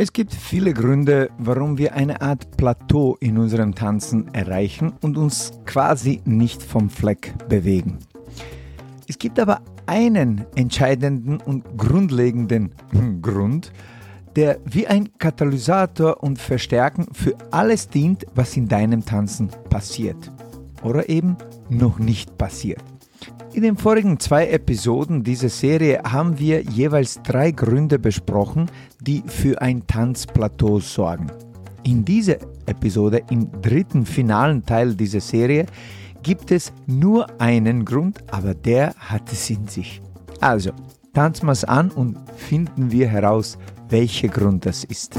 Es gibt viele Gründe, warum wir eine Art Plateau in unserem Tanzen erreichen und uns quasi nicht vom Fleck bewegen. Es gibt aber einen entscheidenden und grundlegenden Grund, der wie ein Katalysator und Verstärken für alles dient, was in deinem Tanzen passiert oder eben noch nicht passiert. In den vorigen zwei Episoden dieser Serie haben wir jeweils drei Gründe besprochen, die für ein Tanzplateau sorgen. In dieser Episode, im dritten finalen Teil dieser Serie, gibt es nur einen Grund, aber der hat es in sich. Also, tanzen wir es an und finden wir heraus, welcher Grund das ist.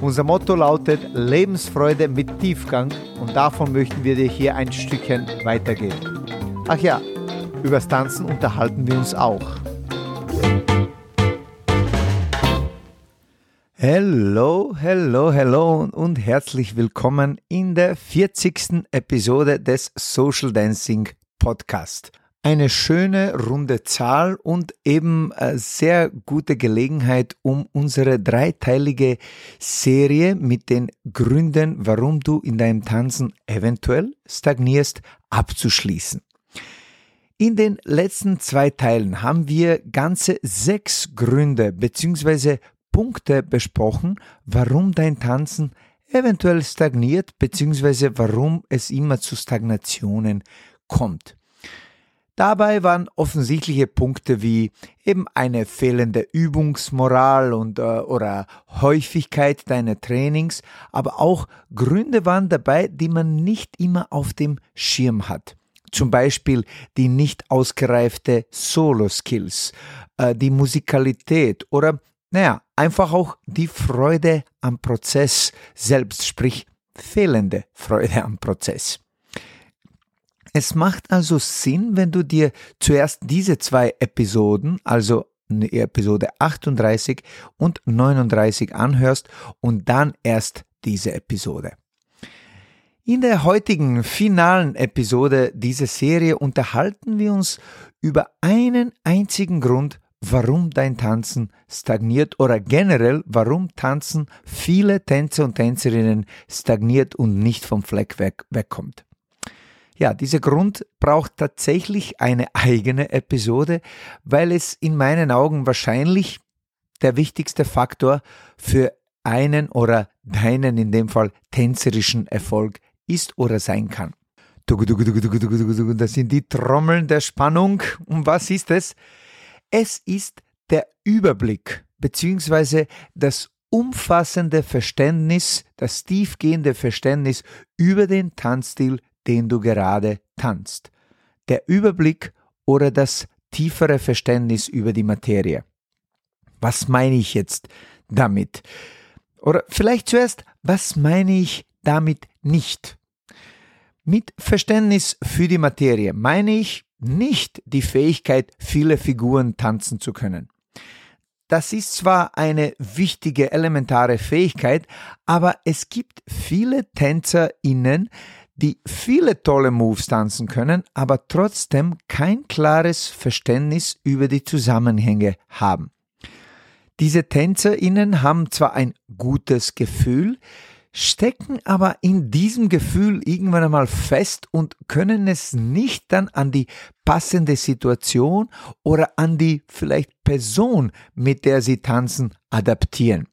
Unser Motto lautet Lebensfreude mit Tiefgang und davon möchten wir dir hier ein Stückchen weitergeben. Ach ja, übers Tanzen unterhalten wir uns auch. Hello, hello, hello und herzlich willkommen in der 40. Episode des Social Dancing Podcast eine schöne runde Zahl und eben äh, sehr gute Gelegenheit, um unsere dreiteilige Serie mit den Gründen, warum du in deinem Tanzen eventuell stagnierst, abzuschließen. In den letzten zwei Teilen haben wir ganze sechs Gründe bzw. Punkte besprochen, warum dein Tanzen eventuell stagniert bzw. warum es immer zu Stagnationen kommt. Dabei waren offensichtliche Punkte wie eben eine fehlende Übungsmoral und äh, oder Häufigkeit deiner Trainings, aber auch Gründe waren dabei, die man nicht immer auf dem Schirm hat. Zum Beispiel die nicht ausgereifte Solo-Skills, äh, die Musikalität oder naja, einfach auch die Freude am Prozess selbst, sprich fehlende Freude am Prozess. Es macht also Sinn, wenn du dir zuerst diese zwei Episoden, also Episode 38 und 39 anhörst und dann erst diese Episode. In der heutigen finalen Episode dieser Serie unterhalten wir uns über einen einzigen Grund, warum dein Tanzen stagniert oder generell, warum Tanzen viele Tänzer und Tänzerinnen stagniert und nicht vom Fleck weg, wegkommt. Ja, dieser Grund braucht tatsächlich eine eigene Episode, weil es in meinen Augen wahrscheinlich der wichtigste Faktor für einen oder deinen in dem Fall tänzerischen Erfolg ist oder sein kann. Das sind die Trommeln der Spannung. Und was ist es? Es ist der Überblick beziehungsweise das umfassende Verständnis, das tiefgehende Verständnis über den Tanzstil den du gerade tanzt. Der Überblick oder das tiefere Verständnis über die Materie. Was meine ich jetzt damit? Oder vielleicht zuerst, was meine ich damit nicht? Mit Verständnis für die Materie meine ich nicht die Fähigkeit, viele Figuren tanzen zu können. Das ist zwar eine wichtige elementare Fähigkeit, aber es gibt viele TänzerInnen, die viele tolle Moves tanzen können, aber trotzdem kein klares Verständnis über die Zusammenhänge haben. Diese TänzerInnen haben zwar ein gutes Gefühl, stecken aber in diesem Gefühl irgendwann einmal fest und können es nicht dann an die passende Situation oder an die vielleicht Person, mit der sie tanzen, adaptieren.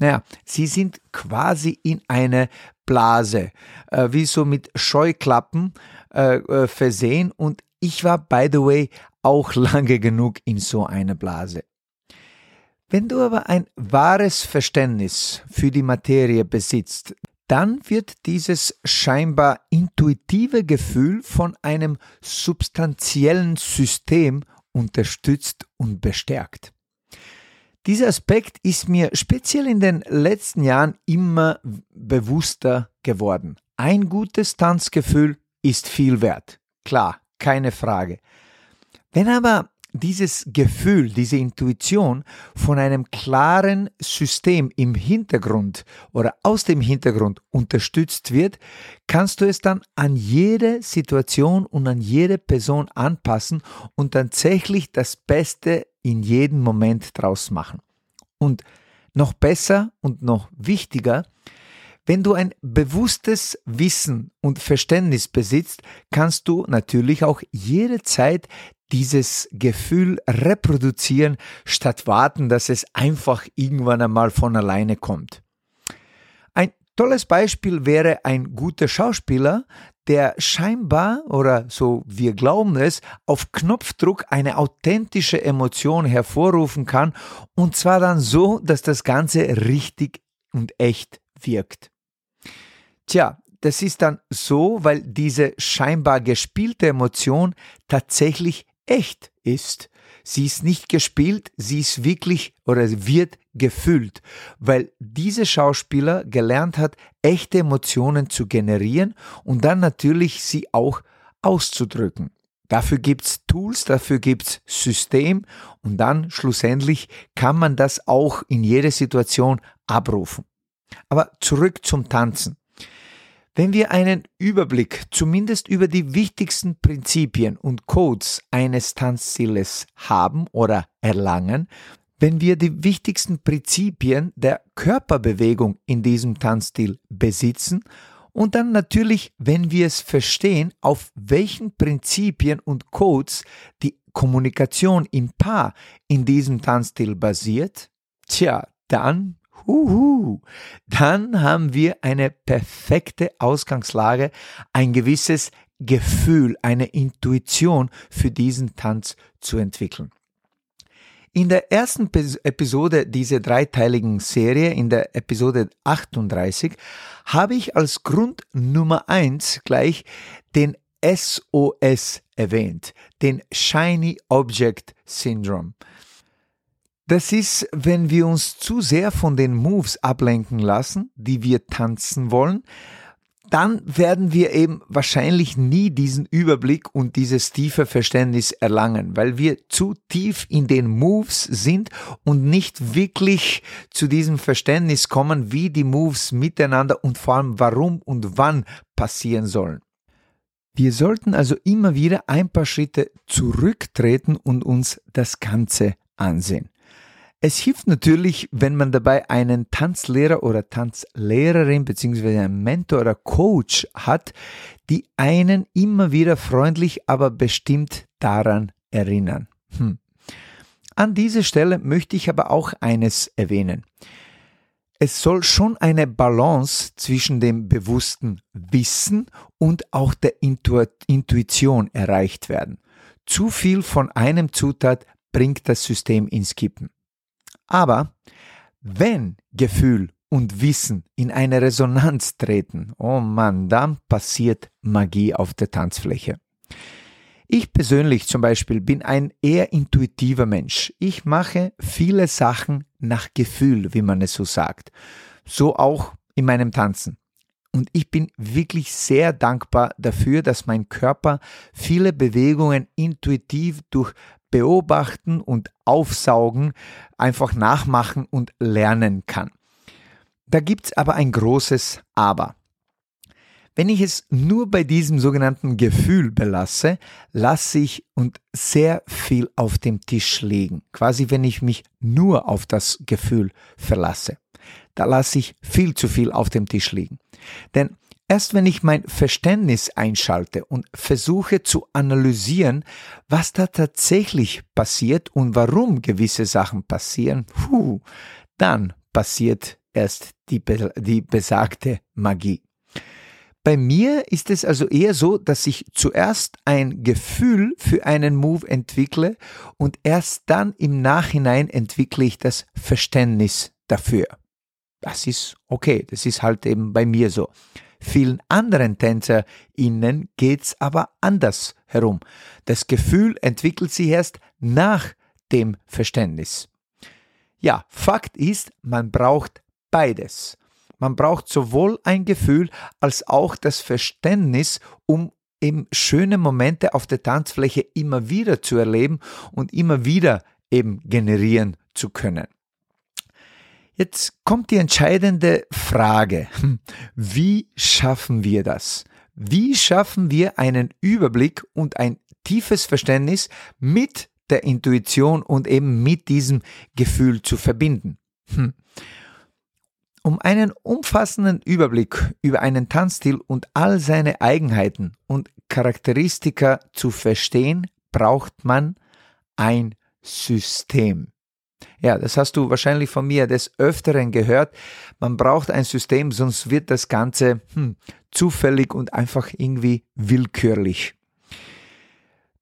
Naja, sie sind quasi in eine Blase, äh, wie so mit Scheuklappen äh, äh, versehen und ich war, by the way, auch lange genug in so einer Blase. Wenn du aber ein wahres Verständnis für die Materie besitzt, dann wird dieses scheinbar intuitive Gefühl von einem substanziellen System unterstützt und bestärkt. Dieser Aspekt ist mir speziell in den letzten Jahren immer bewusster geworden. Ein gutes Tanzgefühl ist viel wert. Klar, keine Frage. Wenn aber dieses Gefühl, diese Intuition von einem klaren System im Hintergrund oder aus dem Hintergrund unterstützt wird, kannst du es dann an jede Situation und an jede Person anpassen und tatsächlich das Beste in jedem Moment draus machen. Und noch besser und noch wichtiger, wenn du ein bewusstes Wissen und Verständnis besitzt, kannst du natürlich auch jederzeit dieses Gefühl reproduzieren, statt warten, dass es einfach irgendwann einmal von alleine kommt. Ein tolles Beispiel wäre ein guter Schauspieler, der scheinbar, oder so wir glauben es, auf Knopfdruck eine authentische Emotion hervorrufen kann, und zwar dann so, dass das Ganze richtig und echt wirkt. Tja, das ist dann so, weil diese scheinbar gespielte Emotion tatsächlich echt ist. Sie ist nicht gespielt, sie ist wirklich oder wird gefühlt, weil dieser Schauspieler gelernt hat, echte Emotionen zu generieren und dann natürlich sie auch auszudrücken. Dafür gibt's Tools, dafür gibt's System und dann schlussendlich kann man das auch in jeder Situation abrufen. Aber zurück zum Tanzen. Wenn wir einen Überblick zumindest über die wichtigsten Prinzipien und Codes eines Tanzstiles haben oder erlangen, wenn wir die wichtigsten Prinzipien der Körperbewegung in diesem Tanzstil besitzen und dann natürlich, wenn wir es verstehen, auf welchen Prinzipien und Codes die Kommunikation im Paar in diesem Tanzstil basiert, tja, dann Uhu. Dann haben wir eine perfekte Ausgangslage, ein gewisses Gefühl, eine Intuition für diesen Tanz zu entwickeln. In der ersten Episode dieser dreiteiligen Serie, in der Episode 38, habe ich als Grund Nummer eins gleich den SOS erwähnt, den Shiny Object Syndrome. Das ist, wenn wir uns zu sehr von den Moves ablenken lassen, die wir tanzen wollen, dann werden wir eben wahrscheinlich nie diesen Überblick und dieses tiefe Verständnis erlangen, weil wir zu tief in den Moves sind und nicht wirklich zu diesem Verständnis kommen, wie die Moves miteinander und vor allem warum und wann passieren sollen. Wir sollten also immer wieder ein paar Schritte zurücktreten und uns das Ganze ansehen. Es hilft natürlich, wenn man dabei einen Tanzlehrer oder Tanzlehrerin bzw. einen Mentor oder Coach hat, die einen immer wieder freundlich, aber bestimmt daran erinnern. Hm. An dieser Stelle möchte ich aber auch eines erwähnen. Es soll schon eine Balance zwischen dem bewussten Wissen und auch der Intuition erreicht werden. Zu viel von einem Zutat bringt das System ins Kippen. Aber wenn Gefühl und Wissen in eine Resonanz treten, oh Mann, dann passiert Magie auf der Tanzfläche. Ich persönlich zum Beispiel bin ein eher intuitiver Mensch. Ich mache viele Sachen nach Gefühl, wie man es so sagt. So auch in meinem Tanzen. Und ich bin wirklich sehr dankbar dafür, dass mein Körper viele Bewegungen intuitiv durch beobachten und aufsaugen, einfach nachmachen und lernen kann. Da gibt's aber ein großes Aber. Wenn ich es nur bei diesem sogenannten Gefühl belasse, lasse ich und sehr viel auf dem Tisch liegen. Quasi wenn ich mich nur auf das Gefühl verlasse. Da lasse ich viel zu viel auf dem Tisch liegen. Denn Erst wenn ich mein Verständnis einschalte und versuche zu analysieren, was da tatsächlich passiert und warum gewisse Sachen passieren, puh, dann passiert erst die, die besagte Magie. Bei mir ist es also eher so, dass ich zuerst ein Gefühl für einen Move entwickle und erst dann im Nachhinein entwickle ich das Verständnis dafür. Das ist okay, das ist halt eben bei mir so. Vielen anderen TänzerInnen geht's aber anders herum. Das Gefühl entwickelt sich erst nach dem Verständnis. Ja, Fakt ist, man braucht beides. Man braucht sowohl ein Gefühl als auch das Verständnis, um eben schöne Momente auf der Tanzfläche immer wieder zu erleben und immer wieder eben generieren zu können. Jetzt kommt die entscheidende Frage. Wie schaffen wir das? Wie schaffen wir einen Überblick und ein tiefes Verständnis mit der Intuition und eben mit diesem Gefühl zu verbinden? Hm. Um einen umfassenden Überblick über einen Tanzstil und all seine Eigenheiten und Charakteristika zu verstehen, braucht man ein System. Ja, das hast du wahrscheinlich von mir des Öfteren gehört. Man braucht ein System, sonst wird das Ganze hm, zufällig und einfach irgendwie willkürlich.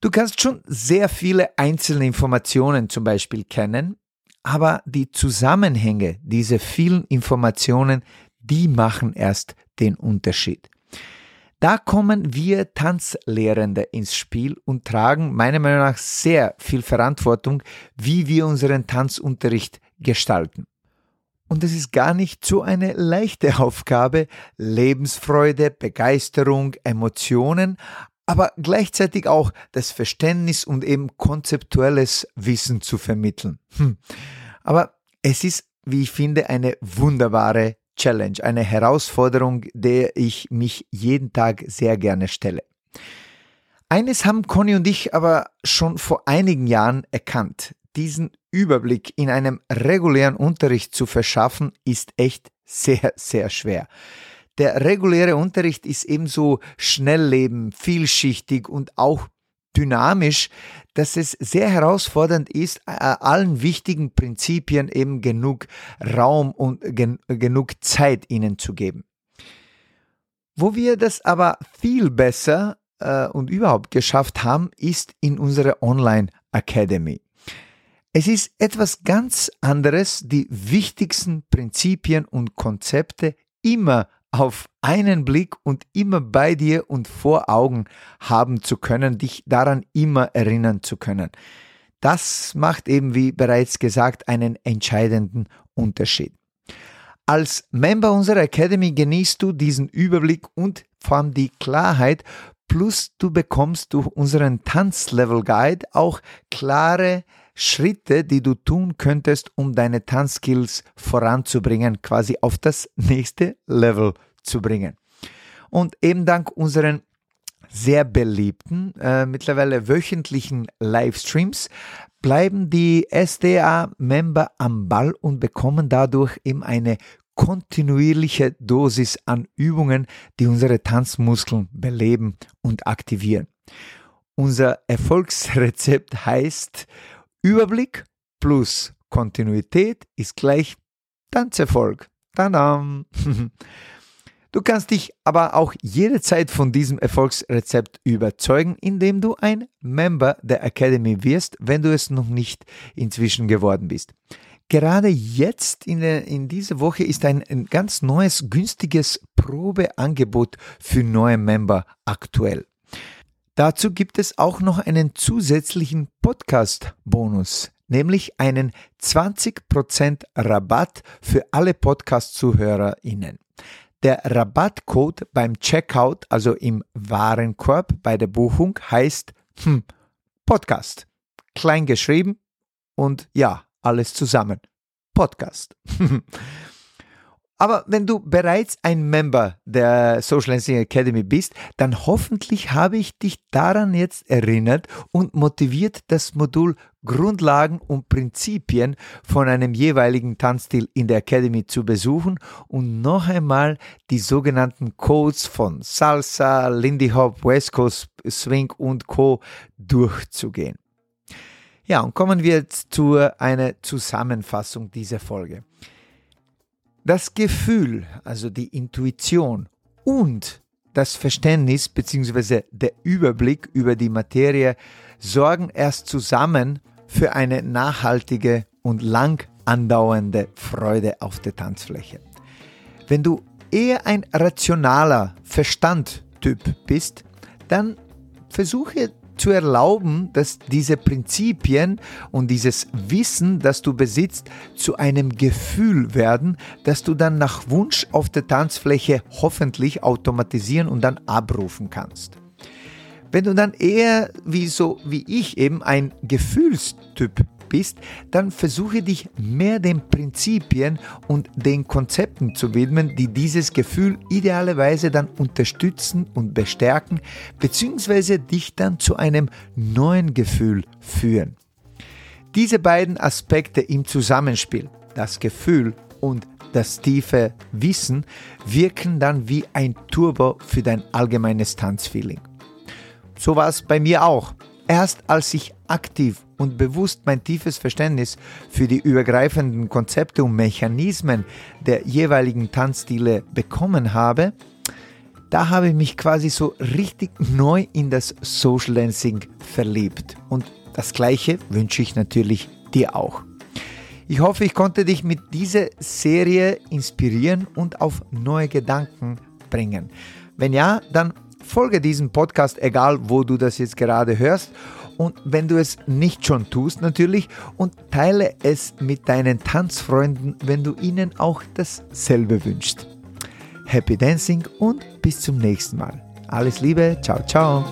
Du kannst schon sehr viele einzelne Informationen zum Beispiel kennen, aber die Zusammenhänge dieser vielen Informationen, die machen erst den Unterschied. Da kommen wir Tanzlehrende ins Spiel und tragen meiner Meinung nach sehr viel Verantwortung, wie wir unseren Tanzunterricht gestalten. Und es ist gar nicht so eine leichte Aufgabe, Lebensfreude, Begeisterung, Emotionen, aber gleichzeitig auch das Verständnis und eben konzeptuelles Wissen zu vermitteln. Hm. Aber es ist, wie ich finde, eine wunderbare Challenge, eine Herausforderung, der ich mich jeden Tag sehr gerne stelle. Eines haben Conny und ich aber schon vor einigen Jahren erkannt. Diesen Überblick in einem regulären Unterricht zu verschaffen, ist echt sehr, sehr schwer. Der reguläre Unterricht ist ebenso schnellleben, vielschichtig und auch dynamisch, dass es sehr herausfordernd ist, allen wichtigen Prinzipien eben genug Raum und gen genug Zeit ihnen zu geben. Wo wir das aber viel besser äh, und überhaupt geschafft haben, ist in unserer Online Academy. Es ist etwas ganz anderes, die wichtigsten Prinzipien und Konzepte immer auf einen Blick und immer bei dir und vor Augen haben zu können, dich daran immer erinnern zu können. Das macht eben, wie bereits gesagt, einen entscheidenden Unterschied. Als Member unserer Academy genießt du diesen Überblick und vor allem die Klarheit, plus du bekommst durch unseren Tanzlevel Guide auch klare Schritte, die du tun könntest, um deine Tanzskills voranzubringen, quasi auf das nächste Level zu bringen. Und eben dank unseren sehr beliebten, äh, mittlerweile wöchentlichen Livestreams bleiben die SDA-Member am Ball und bekommen dadurch eben eine kontinuierliche Dosis an Übungen, die unsere Tanzmuskeln beleben und aktivieren. Unser Erfolgsrezept heißt Überblick plus Kontinuität ist gleich Tanzerfolg. Tadam! Du kannst dich aber auch jederzeit von diesem Erfolgsrezept überzeugen, indem du ein Member der Academy wirst, wenn du es noch nicht inzwischen geworden bist. Gerade jetzt in, der, in dieser Woche ist ein, ein ganz neues, günstiges Probeangebot für neue Member aktuell. Dazu gibt es auch noch einen zusätzlichen Podcast-Bonus, nämlich einen 20% Rabatt für alle Podcast-ZuhörerInnen. Der Rabattcode beim Checkout, also im Warenkorb bei der Buchung, heißt hm, Podcast. Klein geschrieben und ja, alles zusammen. Podcast. Aber wenn du bereits ein Member der Social Dancing Academy bist, dann hoffentlich habe ich dich daran jetzt erinnert und motiviert, das Modul Grundlagen und Prinzipien von einem jeweiligen Tanzstil in der Academy zu besuchen und noch einmal die sogenannten Codes von Salsa, Lindy Hop, West Coast Swing und Co. durchzugehen. Ja, und kommen wir jetzt zu einer Zusammenfassung dieser Folge. Das Gefühl, also die Intuition und das Verständnis bzw. der Überblick über die Materie sorgen erst zusammen für eine nachhaltige und lang andauernde Freude auf der Tanzfläche. Wenn du eher ein rationaler Verstandtyp bist, dann versuche zu erlauben, dass diese Prinzipien und dieses Wissen, das du besitzt, zu einem Gefühl werden, das du dann nach Wunsch auf der Tanzfläche hoffentlich automatisieren und dann abrufen kannst. Wenn du dann eher wie so wie ich eben ein Gefühlstyp bist, dann versuche dich mehr den Prinzipien und den Konzepten zu widmen, die dieses Gefühl idealerweise dann unterstützen und bestärken, beziehungsweise dich dann zu einem neuen Gefühl führen. Diese beiden Aspekte im Zusammenspiel, das Gefühl und das tiefe Wissen, wirken dann wie ein Turbo für dein allgemeines Tanzfeeling. So war es bei mir auch. Erst als ich aktiv und bewusst mein tiefes Verständnis für die übergreifenden Konzepte und Mechanismen der jeweiligen Tanzstile bekommen habe, da habe ich mich quasi so richtig neu in das Social Dancing verliebt. Und das gleiche wünsche ich natürlich dir auch. Ich hoffe, ich konnte dich mit dieser Serie inspirieren und auf neue Gedanken bringen. Wenn ja, dann folge diesem Podcast, egal wo du das jetzt gerade hörst und wenn du es nicht schon tust natürlich und teile es mit deinen Tanzfreunden, wenn du ihnen auch dasselbe wünschst. Happy Dancing und bis zum nächsten Mal. Alles Liebe, ciao, ciao.